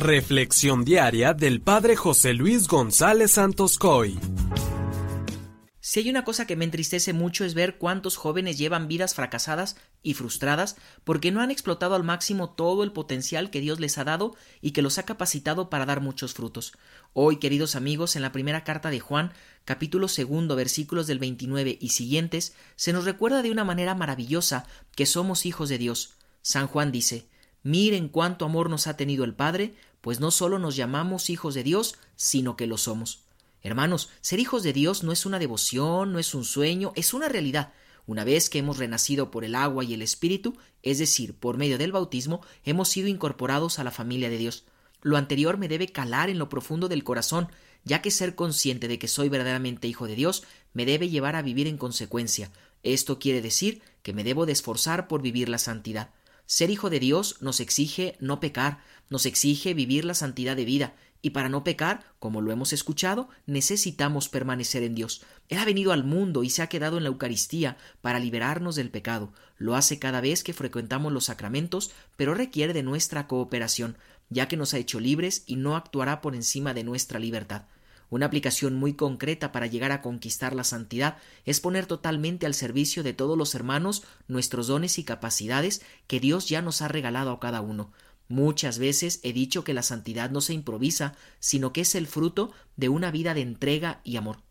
Reflexión diaria del Padre José Luis González Santos Coy. Si hay una cosa que me entristece mucho es ver cuántos jóvenes llevan vidas fracasadas y frustradas porque no han explotado al máximo todo el potencial que Dios les ha dado y que los ha capacitado para dar muchos frutos. Hoy, queridos amigos, en la primera carta de Juan, capítulo segundo, versículos del 29 y siguientes, se nos recuerda de una manera maravillosa que somos hijos de Dios. San Juan dice Miren cuánto amor nos ha tenido el Padre, pues no solo nos llamamos hijos de Dios, sino que lo somos. Hermanos, ser hijos de Dios no es una devoción, no es un sueño, es una realidad. Una vez que hemos renacido por el agua y el Espíritu, es decir, por medio del bautismo, hemos sido incorporados a la familia de Dios. Lo anterior me debe calar en lo profundo del corazón, ya que ser consciente de que soy verdaderamente hijo de Dios me debe llevar a vivir en consecuencia. Esto quiere decir que me debo de esforzar por vivir la santidad. Ser hijo de Dios nos exige no pecar, nos exige vivir la santidad de vida, y para no pecar, como lo hemos escuchado, necesitamos permanecer en Dios. Él ha venido al mundo y se ha quedado en la Eucaristía para liberarnos del pecado. Lo hace cada vez que frecuentamos los sacramentos, pero requiere de nuestra cooperación, ya que nos ha hecho libres y no actuará por encima de nuestra libertad. Una aplicación muy concreta para llegar a conquistar la santidad es poner totalmente al servicio de todos los hermanos nuestros dones y capacidades que Dios ya nos ha regalado a cada uno. Muchas veces he dicho que la santidad no se improvisa, sino que es el fruto de una vida de entrega y amor.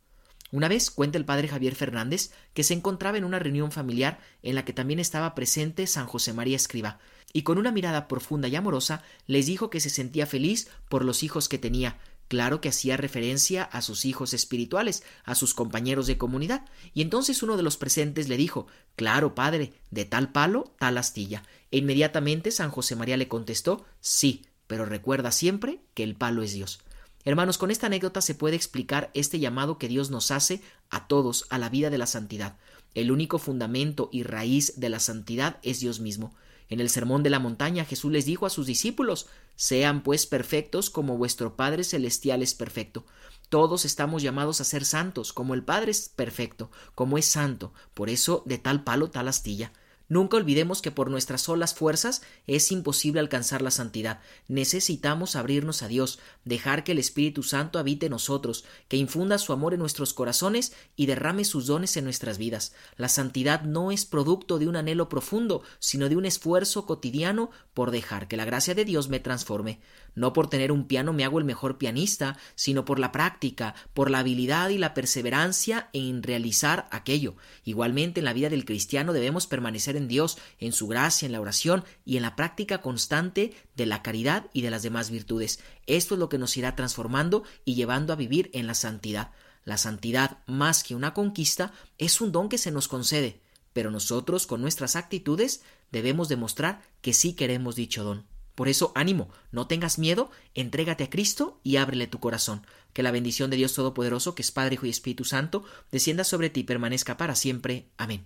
Una vez cuenta el padre Javier Fernández que se encontraba en una reunión familiar en la que también estaba presente San José María Escriba, y con una mirada profunda y amorosa les dijo que se sentía feliz por los hijos que tenía, Claro que hacía referencia a sus hijos espirituales, a sus compañeros de comunidad, y entonces uno de los presentes le dijo Claro, padre, de tal palo, tal astilla. E inmediatamente San José María le contestó Sí, pero recuerda siempre que el palo es Dios. Hermanos, con esta anécdota se puede explicar este llamado que Dios nos hace a todos a la vida de la santidad. El único fundamento y raíz de la santidad es Dios mismo. En el Sermón de la Montaña Jesús les dijo a sus discípulos Sean pues perfectos como vuestro Padre Celestial es perfecto. Todos estamos llamados a ser santos, como el Padre es perfecto, como es santo. Por eso de tal palo tal astilla. Nunca olvidemos que por nuestras solas fuerzas es imposible alcanzar la santidad. Necesitamos abrirnos a Dios, dejar que el Espíritu Santo habite en nosotros, que infunda su amor en nuestros corazones y derrame sus dones en nuestras vidas. La santidad no es producto de un anhelo profundo, sino de un esfuerzo cotidiano por dejar que la gracia de Dios me transforme. No por tener un piano me hago el mejor pianista, sino por la práctica, por la habilidad y la perseverancia en realizar aquello. Igualmente en la vida del cristiano debemos permanecer en Dios, en su gracia, en la oración y en la práctica constante de la caridad y de las demás virtudes. Esto es lo que nos irá transformando y llevando a vivir en la santidad. La santidad, más que una conquista, es un don que se nos concede, pero nosotros, con nuestras actitudes, debemos demostrar que sí queremos dicho don. Por eso, ánimo, no tengas miedo, entrégate a Cristo y ábrele tu corazón. Que la bendición de Dios Todopoderoso, que es Padre, Hijo y Espíritu Santo, descienda sobre ti y permanezca para siempre. Amén.